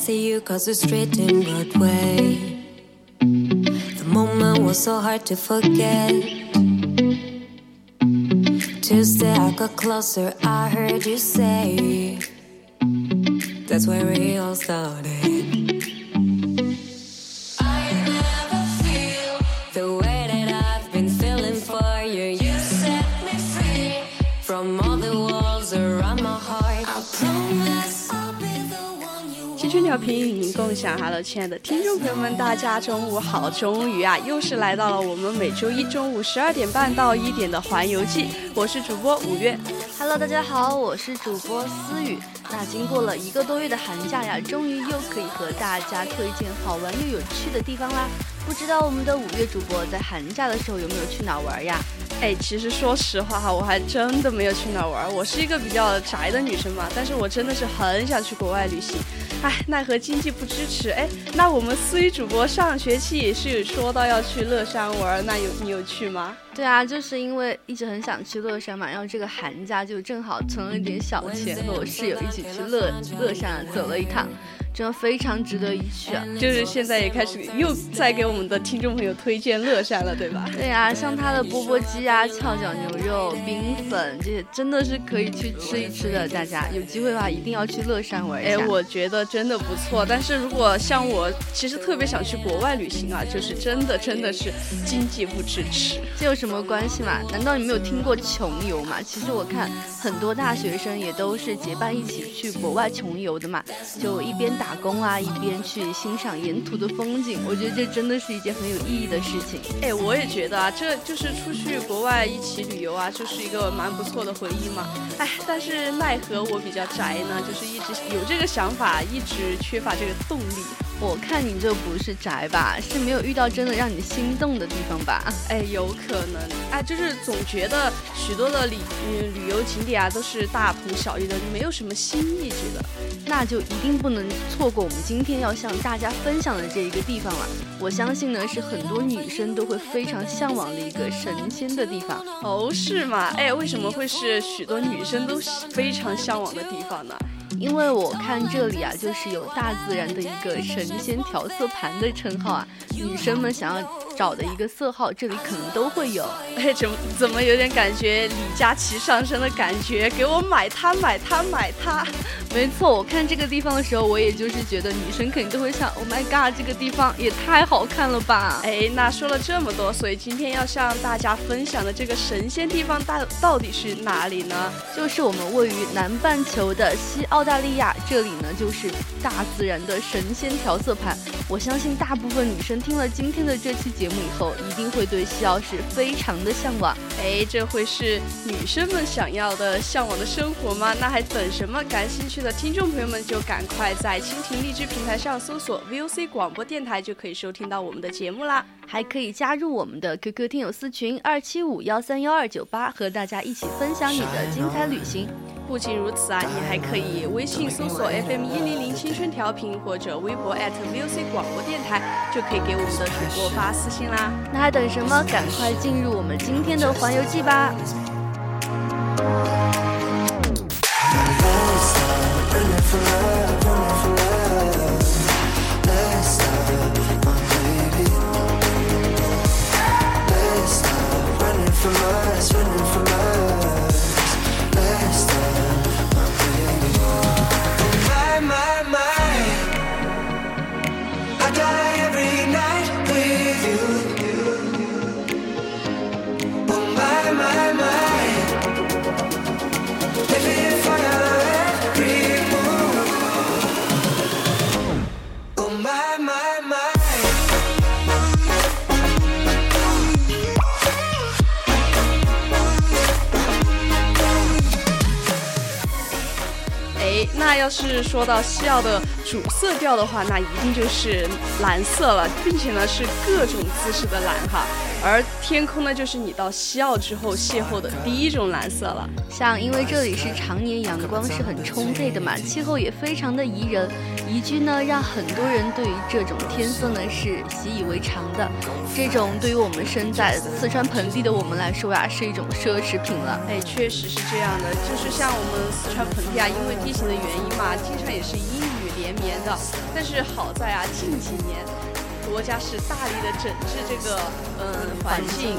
see you cause we're straight in Broadway. The moment was so hard to forget. Tuesday I got closer, I heard you say. That's where we all started. 调频与您共享，Hello，亲爱的听众朋友们，大家中午好！终于啊，又是来到了我们每周一中午十二点半到一点的环游记。我是主播五月，Hello，大家好，我是主播思雨。那经过了一个多月的寒假呀，终于又可以和大家推荐好玩又有趣的地方啦。不知道我们的五月主播在寒假的时候有没有去哪玩呀？哎，其实说实话哈，我还真的没有去哪玩。我是一个比较宅的女生嘛，但是我真的是很想去国外旅行。哎，奈何经济不支持。哎，那我们思雨主播上学期也是有说到要去乐山玩，那有你有去吗？对啊，就是因为一直很想去乐山嘛，然后这个寒假就正好存了一点小钱，和我室友一起去乐乐山走了一趟。真的非常值得一去啊！就是现在也开始又在给我们的听众朋友推荐乐山了，对吧？对呀，像它的钵钵鸡啊、翘脚牛肉、冰粉这些，真的是可以去吃一吃的。大家有机会的话，一定要去乐山玩一下。哎，我觉得真的不错。但是如果像我，其实特别想去国外旅行啊，就是真的真的是经济不支持。这有什么关系嘛？难道你没有听过穷游嘛？其实我看很多大学生也都是结伴一起去国外穷游的嘛，就一边。打工啊，一边去欣赏沿途的风景，我觉得这真的是一件很有意义的事情。哎，我也觉得啊，这就是出去国外一起旅游啊，就是一个蛮不错的回忆嘛。哎，但是奈何我比较宅呢，就是一直有这个想法，一直缺乏这个动力。我看你这不是宅吧，是没有遇到真的让你心动的地方吧？哎，有可能，哎，就是总觉得许多的旅嗯旅游景点啊都是大同小异的，没有什么新意，觉得，那就一定不能错过我们今天要向大家分享的这一个地方了。我相信呢，是很多女生都会非常向往的一个神仙的地方。哦，是吗？哎，为什么会是许多女生都非常向往的地方呢？因为我看这里啊，就是有大自然的一个神仙调色盘的称号啊，女生们想要。找的一个色号，这里可能都会有。哎，怎么怎么有点感觉李佳琦上身的感觉？给我买它，买它，买它！没错，我看这个地方的时候，我也就是觉得女生肯定都会想，Oh my god，这个地方也太好看了吧！哎，那说了这么多，所以今天要向大家分享的这个神仙地方大到底是哪里呢？就是我们位于南半球的西澳大利亚，这里呢就是大自然的神仙调色盘。我相信大部分女生听了今天的这期节目。以后一定会对西澳市非常的向往，哎，这会是女生们想要的向往的生活吗？那还等什么？感兴趣的听众朋友们就赶快在蜻蜓荔枝平台上搜索 VOC 广播电台，就可以收听到我们的节目啦。还可以加入我们的 QQ 听友私群二七五幺三幺二九八，和大家一起分享你的精彩旅行。不仅如此啊，你还可以微信搜索 FM 一零零青春调频，或者微博 @music 广播电台，就可以给我们的主播发私信啦。那还等什么？赶快进入我们今天的环游记吧！Swimming for 要是说到西奥的主色调的话，那一定就是蓝色了，并且呢是各种姿势的蓝哈。而天空呢，就是你到西澳之后邂逅的第一种蓝色了。像因为这里是常年阳光是很充沛的嘛，气候也非常的宜人，宜居呢让很多人对于这种天色呢是习以为常的。这种对于我们身在四川盆地的我们来说呀，是一种奢侈品了。哎，确实是这样的，就是像我们四川盆地啊，因为地形的原因嘛，经常也是阴雨绵绵的。但是好在啊，近几年。国家是大力的整治这个，嗯，环境，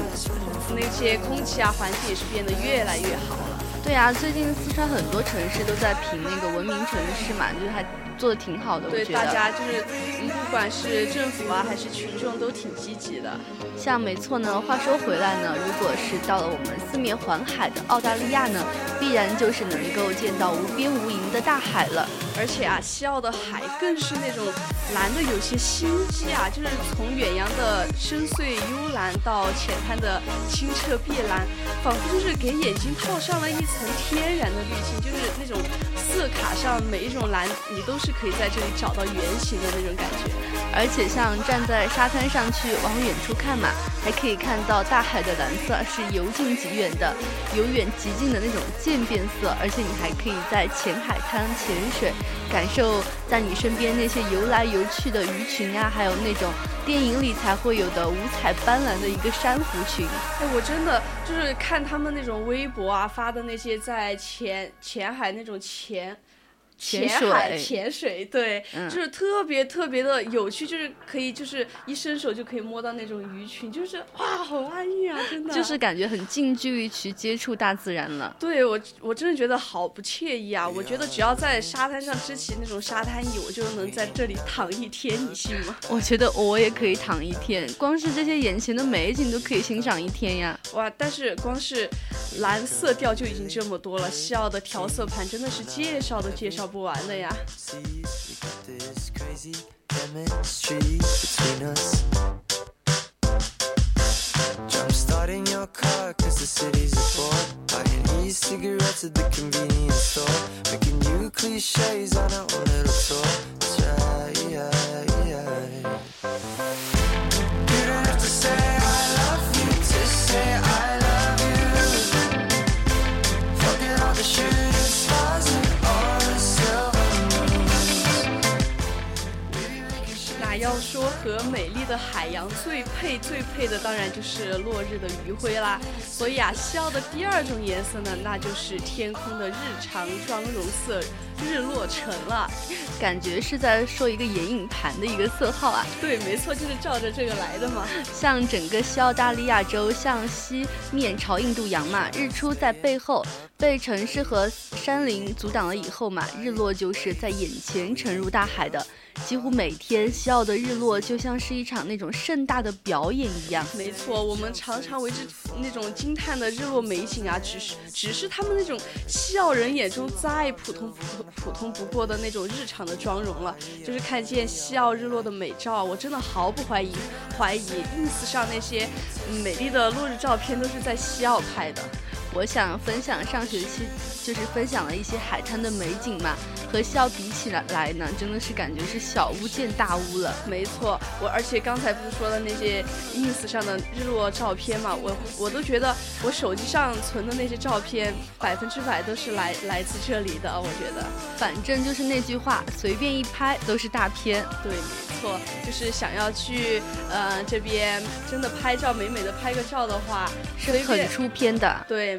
那些空气啊，环境也是变得越来越好了。对啊，最近四川很多城市都在评那个文明城市嘛，就是它。做的挺好的，对大家就是，不管是政府啊还是群众都挺积极的。像没错呢，话说回来呢，如果是到了我们四面环海的澳大利亚呢，必然就是能够见到无边无垠的大海了。而且啊，西澳的海更是那种蓝的有些心机啊，就是从远洋的深邃幽蓝到浅滩的清澈碧蓝，仿佛就是给眼睛套上了一层天然的滤镜，就是那种色卡上每一种蓝，你都。是可以在这里找到圆形的那种感觉，而且像站在沙滩上去往远处看嘛，还可以看到大海的蓝色是由近及远的，由远及近的那种渐变色，而且你还可以在浅海滩潜水，感受在你身边那些游来游去的鱼群呀，还有那种电影里才会有的五彩斑斓的一个珊瑚群。哎，我真的就是看他们那种微博啊发的那些在浅浅海那种潜。潜海潜水，对，就是特别特别的有趣，就是可以，就是一伸手就可以摸到那种鱼群，就是哇，好安逸啊，真的，就是感觉很近距离去接触大自然了。对我，我真的觉得好不惬意啊！我觉得只要在沙滩上支起那种沙滩椅，我就能在这里躺一天，你信吗？我觉得我也可以躺一天，光是这些眼前的美景都可以欣赏一天呀！哇，但是光是蓝色调就已经这么多了，西澳的调色盘真的是介绍都介绍。不完的呀。Starting your car cause the city's a bore Buying e-cigarettes at the convenience store Making new cliches on our own little tour 和美丽的海洋最配最配的，当然就是落日的余晖啦。所以啊，西澳的第二种颜色呢，那就是天空的日常妆容色——日落橙了。感觉是在说一个眼影盘的一个色号啊。对，没错，就是照着这个来的嘛。像整个西澳大利亚州向西面朝印度洋嘛，日出在背后，被城市和山林阻挡了以后嘛，日落就是在眼前沉入大海的。几乎每天，西澳的日落就像是一场那种盛大的表演一样。没错，我们常常为之那种惊叹的日落美景啊，只是只是他们那种西澳人眼中再普通普通普通不过的那种日常的妆容了。就是看见西澳日落的美照，我真的毫不怀疑怀疑，ins 上那些美丽的落日照片都是在西澳拍的。我想分享上学期就是分享了一些海滩的美景嘛。和校比起来来呢，真的是感觉是小巫见大巫了。没错，我而且刚才不是说的那些 ins 上的日落照片嘛，我我都觉得我手机上存的那些照片百分之百都是来来自这里的。我觉得，反正就是那句话，随便一拍都是大片。对，没错，就是想要去呃这边真的拍照美美的拍个照的话，是很出片的。对，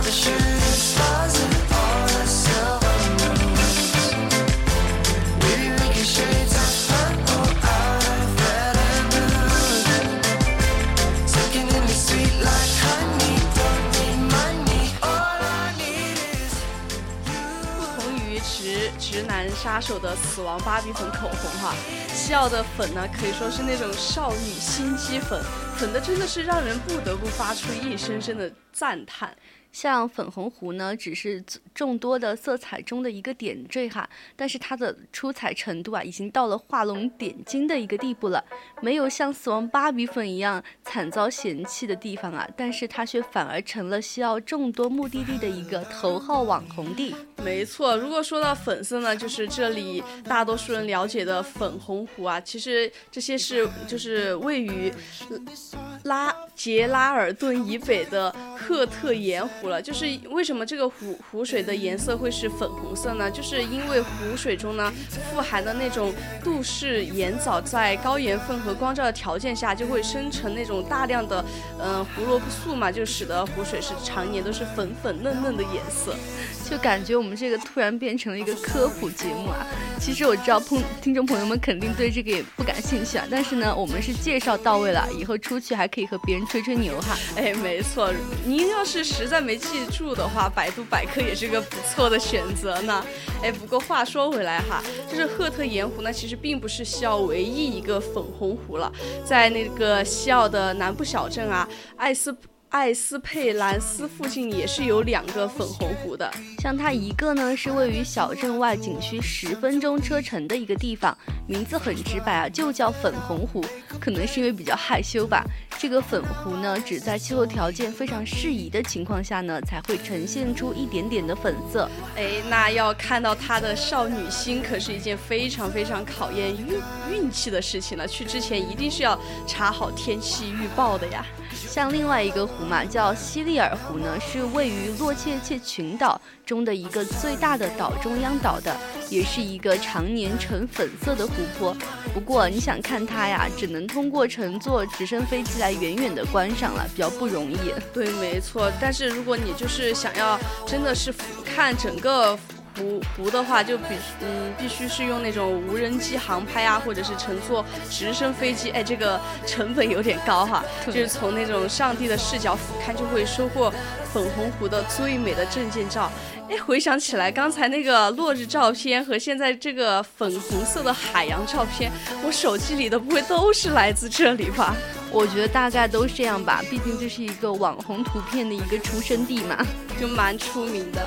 不同于直直男杀手的死亡芭比粉口红哈。西奥的粉呢，可以说是那种少女心机粉，粉的真的是让人不得不发出一声声的赞叹。像粉红湖呢，只是众多的色彩中的一个点缀哈，但是它的出彩程度啊，已经到了画龙点睛的一个地步了。没有像死亡芭比粉一样惨遭嫌弃的地方啊，但是它却反而成了需要众多目的地的一个头号网红地。没错，如果说到粉色呢，就是这里大多数人了解的粉红湖啊，其实这些是就是位于拉杰拉尔顿以北的赫特盐湖。了，就是为什么这个湖湖水的颜色会是粉红色呢？就是因为湖水中呢富含的那种杜氏盐藻，在高盐分和光照的条件下，就会生成那种大量的嗯胡萝卜素嘛，就使得湖水是常年都是粉粉嫩嫩的颜色。就感觉我们这个突然变成了一个科普节目啊！其实我知道朋听众朋友们肯定对这个也不感兴趣啊，但是呢，我们是介绍到位了，以后出去还可以和别人吹吹牛哈。哎，没错，您要是实在没记住的话，百度百科也是个不错的选择呢。哎，不过话说回来哈，就是赫特盐湖呢，其实并不是西澳唯一一个粉红湖了，在那个西澳的南部小镇啊，艾斯。艾斯佩兰斯附近也是有两个粉红湖的，像它一个呢是位于小镇外景区十分钟车程的一个地方，名字很直白啊，就叫粉红湖。可能是因为比较害羞吧，这个粉湖呢只在气候条件非常适宜的情况下呢才会呈现出一点点的粉色。哎，那要看到它的少女心可是一件非常非常考验运运气的事情了。去之前一定是要查好天气预报的呀。像另外一个湖嘛，叫西利尔湖呢，是位于洛切切群岛中的一个最大的岛中央岛的，也是一个常年呈粉色的湖泊。不过你想看它呀，只能通过乘坐直升飞机来远远的观赏了，比较不容易。对，没错。但是如果你就是想要真的是俯瞰整个。湖湖的话，就比嗯，必须是用那种无人机航拍啊，或者是乘坐直升飞机，哎，这个成本有点高哈。就是从那种上帝的视角俯瞰，就会收获粉红湖的最美的证件照。哎，回想起来，刚才那个落日照片和现在这个粉红色的海洋照片，我手机里的不会都是来自这里吧？我觉得大概都是这样吧，毕竟这是一个网红图片的一个出生地嘛，就蛮出名的。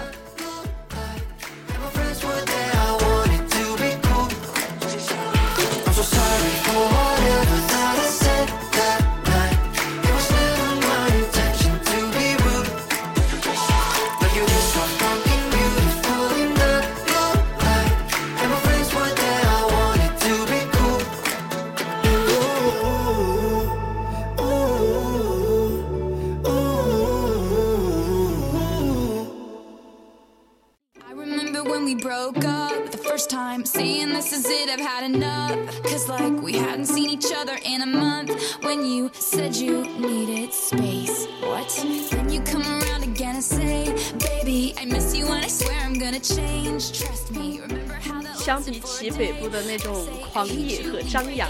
相比起北部的那种狂野和张扬，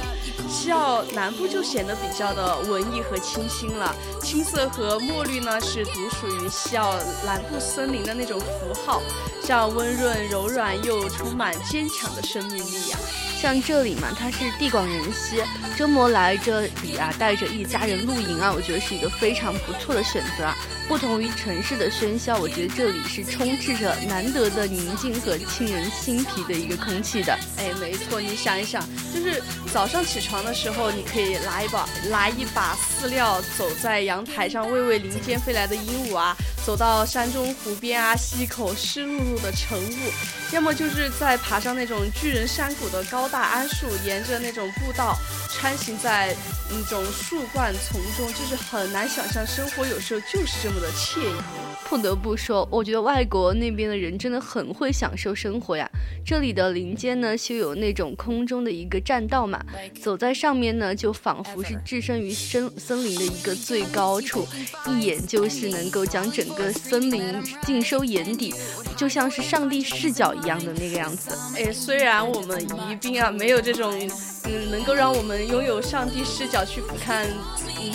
西澳南部就显得比较的文艺和清新了。青色和墨绿呢，是独属于西澳南部森林的那种符号，像温润、柔软又充满坚强的生命力呀。像这里嘛，它是地广人稀，周末来这里啊，带着一家人露营啊，我觉得是一个非常不错的选择啊。不同于城市的喧嚣，我觉得这里是充斥着难得的宁静和沁人心脾的一个空气的。哎，没错，你想一想，就是早上起床的时候，你可以拿一把拿一把饲料，走在阳台上喂喂林间飞来的鹦鹉啊。走到山中湖边啊，吸一口湿漉漉的晨雾，要么就是在爬上那种巨人山谷的高大桉树，沿着那种步道穿行在那种树冠丛中，就是很难想象生活有时候就是这么的惬意。不得不说，我觉得外国那边的人真的很会享受生活呀。这里的林间呢，修有那种空中的一个栈道嘛，走在上面呢，就仿佛是置身于森森林的一个最高处，一眼就是能够将整个森林尽收眼底，就像是上帝视角一样的那个样子。哎，虽然我们宜宾啊，没有这种嗯，能够让我们拥有上帝视角去俯瞰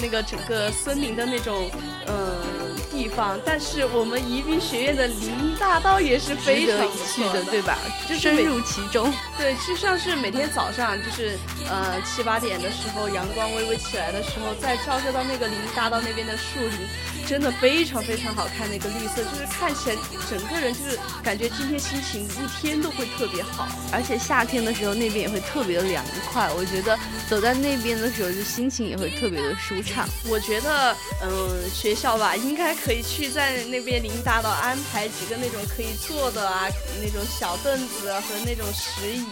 那个整个森林的那种嗯。地方，但是我们宜宾学院的林荫大道也是非常不错的，对吧？就深入其中。对，就像是每天早上，就是呃七八点的时候，阳光微微起来的时候，再照射到那个林荫大道那边的树林，真的非常非常好看。的一个绿色，就是看起来整个人就是感觉今天心情一天都会特别好，而且夏天的时候那边也会特别的凉快。我觉得走在那边的时候，就心情也会特别的舒畅。我觉得，嗯，学校吧，应该可以去在那边林荫大道安排几个那种可以坐的啊，那种小凳子和那种石椅。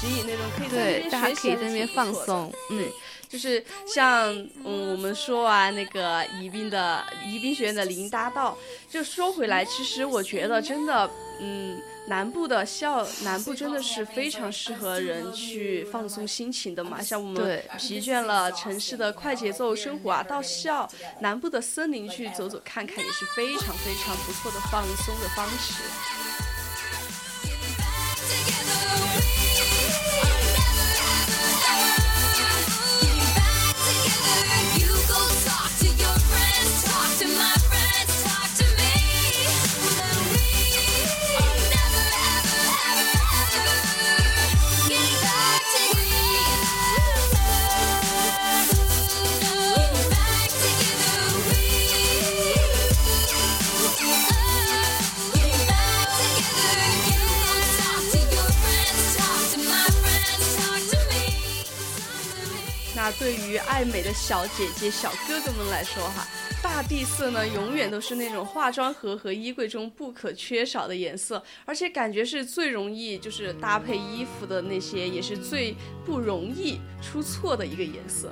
石椅那种可以对，大家可以在那边放松。嗯，就是像嗯，我们说完那个宜宾的宜宾学院的林大道，就说回来，其实我觉得真的，嗯，南部的校南部真的是非常适合人去放松心情的嘛。像我们疲倦了城市的快节奏生活啊，到校南部的森林去走走看看，也是非常非常不错的放松的方式。对于爱美的小姐姐、小哥哥们来说，哈，大地色呢，永远都是那种化妆盒和衣柜中不可缺少的颜色，而且感觉是最容易就是搭配衣服的那些，也是最不容易出错的一个颜色。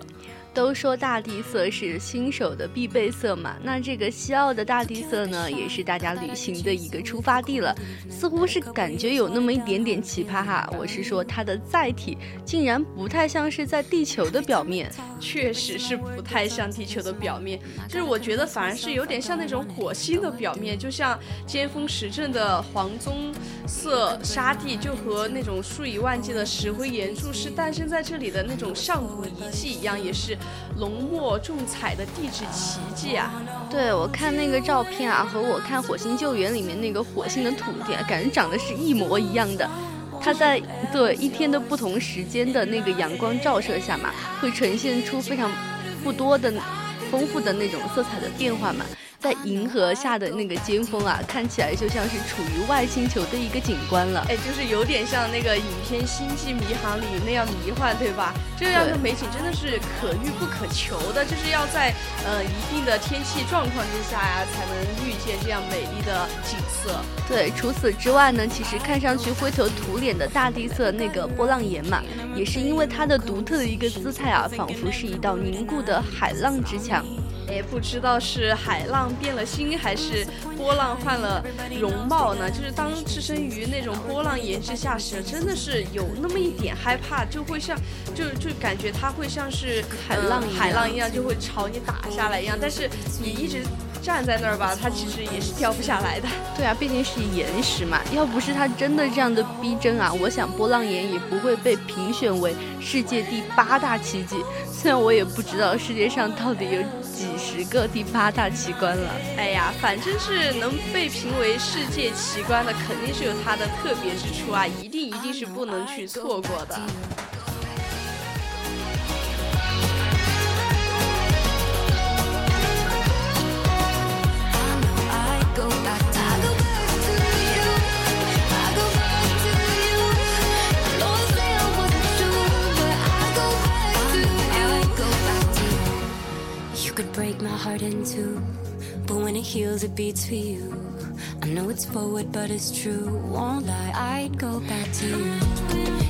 都说大地色是新手的必备色嘛，那这个西澳的大地色呢，也是大家旅行的一个出发地了。似乎是感觉有那么一点点奇葩哈，我是说它的载体竟然不太像是在地球的表面，确实是不太像地球的表面，就是我觉得反而是有点像那种火星的表面，就像尖峰石阵的黄棕色沙地，就和那种数以万计的石灰岩柱是诞生在这里的那种上古遗迹一样，也是。浓墨重彩的地质奇迹啊！对我看那个照片啊，和我看《火星救援》里面那个火星的土地啊，感觉长得是一模一样的。它在对一天的不同时间的那个阳光照射下嘛，会呈现出非常不多的丰富的那种色彩的变化嘛。在银河下的那个尖峰啊，看起来就像是处于外星球的一个景观了。哎，就是有点像那个影片《星际迷航》里那样迷幻，对吧？这样的美景真的是可遇不可求的，就是要在呃一定的天气状况之下呀，才能遇见这样美丽的景色。对，除此之外呢，其实看上去灰头土脸的大地色那个波浪岩嘛，也是因为它的独特的一个姿态啊，仿佛是一道凝固的海浪之墙。哎，不知道是海浪变了心，还是波浪换了容貌呢？就是当置身于那种波浪岩之下时，真的是有那么一点害怕，就会像，就就感觉它会像是海浪海浪一样，就会朝你打下来一样。但是你一直站在那儿吧，它其实也是掉不下来的。对啊，毕竟是岩石嘛。要不是它真的这样的逼真啊，我想波浪岩也不会被评选为世界第八大奇迹。虽然我也不知道世界上到底有。几十个第八大奇观了，哎呀，反正是能被评为世界奇观的，肯定是有它的特别之处啊，一定一定是不能去错过的。Break my heart in two. But when it heals, it beats for you. I know it's forward, but it's true. Won't lie, I'd go back to you.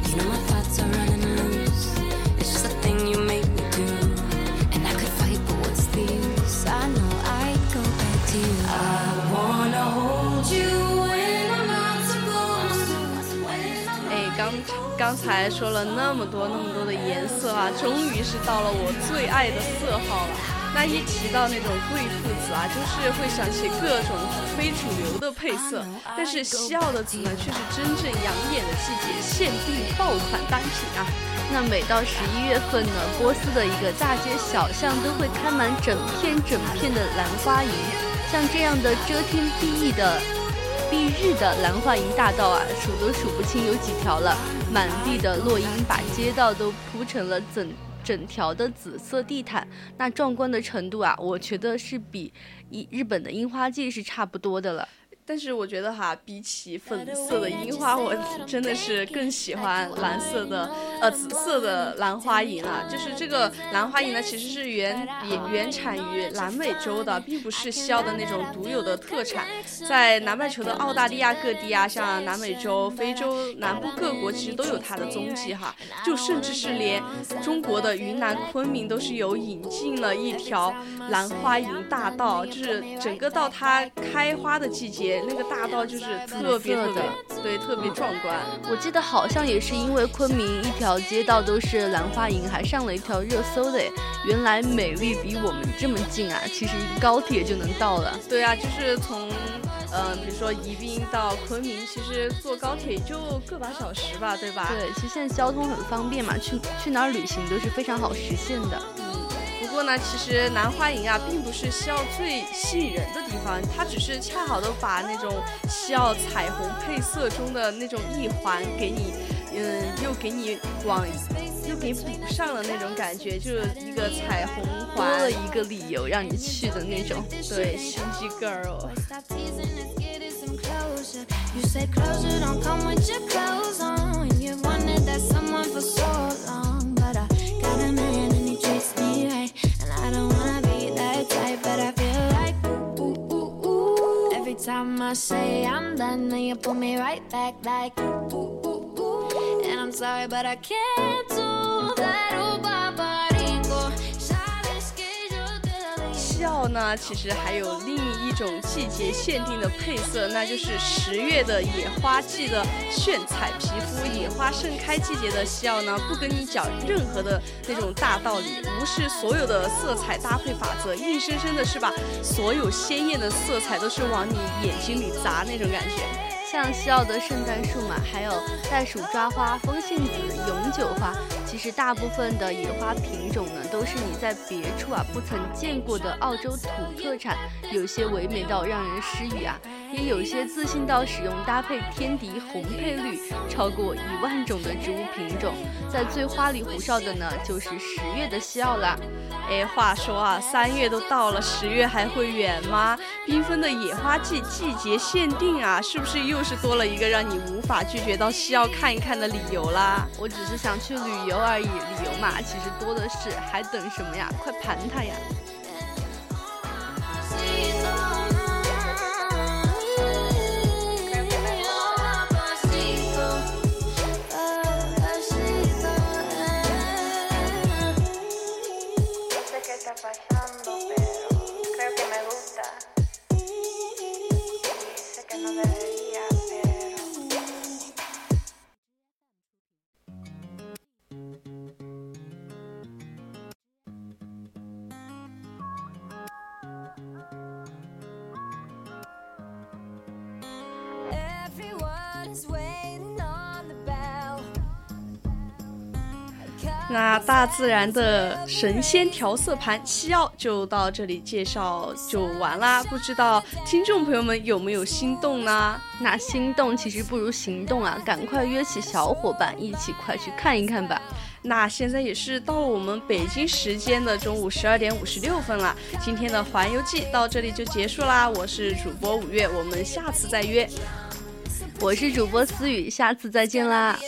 You know my thoughts are running loose. It's just a thing you make me do. And I could fight, but what's the use? I know I'd go back to you. I wanna hold you when I'm not supposed to. 哎，刚刚才说了那么多那么多的颜色啊，终于是到了我最爱的色号了。那一提到那种贵妇紫啊，就是会想起各种非主流的配色。但是西澳的紫呢，却是真正养眼的季节限定爆款单品啊！那每到十一月份呢，波斯的一个大街小巷都会开满整片整片的兰花楹。像这样的遮天蔽日的蔽日的兰花楹大道啊，数都数不清有几条了。满地的落英把街道都铺成了整整条的紫色地毯，那壮观的程度啊，我觉得是比一日本的樱花季是差不多的了。但是我觉得哈，比起粉色的樱花，我真的是更喜欢蓝色的，呃，紫色的兰花楹啊。就是这个兰花楹呢，其实是原原原产于南美洲的，并不是西澳的那种独有的特产。在南半球的澳大利亚各地啊，像南美洲、非洲南部各国，其实都有它的踪迹哈。就甚至是连中国的云南昆明都是有引进了一条兰花楹大道，就是整个到它开花的季节。那个大道就是特别特别，对，特别壮观。我记得好像也是因为昆明一条街道都是兰花楹，还上了一条热搜的。原来美丽比我们这么近啊！其实一个高铁就能到了。对啊，就是从，嗯，比如说宜宾到昆明，其实坐高铁就个把小时吧，对吧？对，其实现在交通很方便嘛，去去哪儿旅行都是非常好实现的。嗯不过呢，其实兰花楹啊，并不是西澳最吸引人的地方，它只是恰好的把那种西澳彩虹配色中的那种一环给你，嗯，又给你往，又给补上了那种感觉，就是一个彩虹环，多了一个理由让你去的那种，对，心机 girl。time I say I'm done, then you pull me right back like ooh, ooh, ooh. And I'm sorry, but I can't do that. Oh, Baba. 西澳呢，其实还有另一种季节限定的配色，那就是十月的野花季的炫彩皮肤。野花盛开季节的西澳呢，不跟你讲任何的那种大道理，无视所有的色彩搭配法则，硬生生的是把所有鲜艳的色彩都是往你眼睛里砸那种感觉。像西澳的圣诞树嘛，还有袋鼠抓花、风信子、永久花，其实大部分的野花品种呢，都是你在别处啊不曾见过的澳洲土特产，有些唯美到让人失语啊。也有些自信到使用搭配天敌红配绿超过一万种的植物品种，在最花里胡哨的呢，就是十月的西澳啦。哎，话说啊，三月都到了，十月还会远吗？缤纷的野花季季节限定啊，是不是又是多了一个让你无法拒绝到西澳看一看的理由啦？我只是想去旅游而已，理由嘛，其实多的是，还等什么呀？快盘它呀！那大自然的神仙调色盘西澳就到这里介绍就完啦，不知道听众朋友们有没有心动呢？那心动其实不如行动啊，赶快约起小伙伴一起快去看一看吧。那现在也是到了我们北京时间的中午十二点五十六分了，今天的环游记到这里就结束啦。我是主播五月，我们下次再约。我是主播思雨，下次再见啦。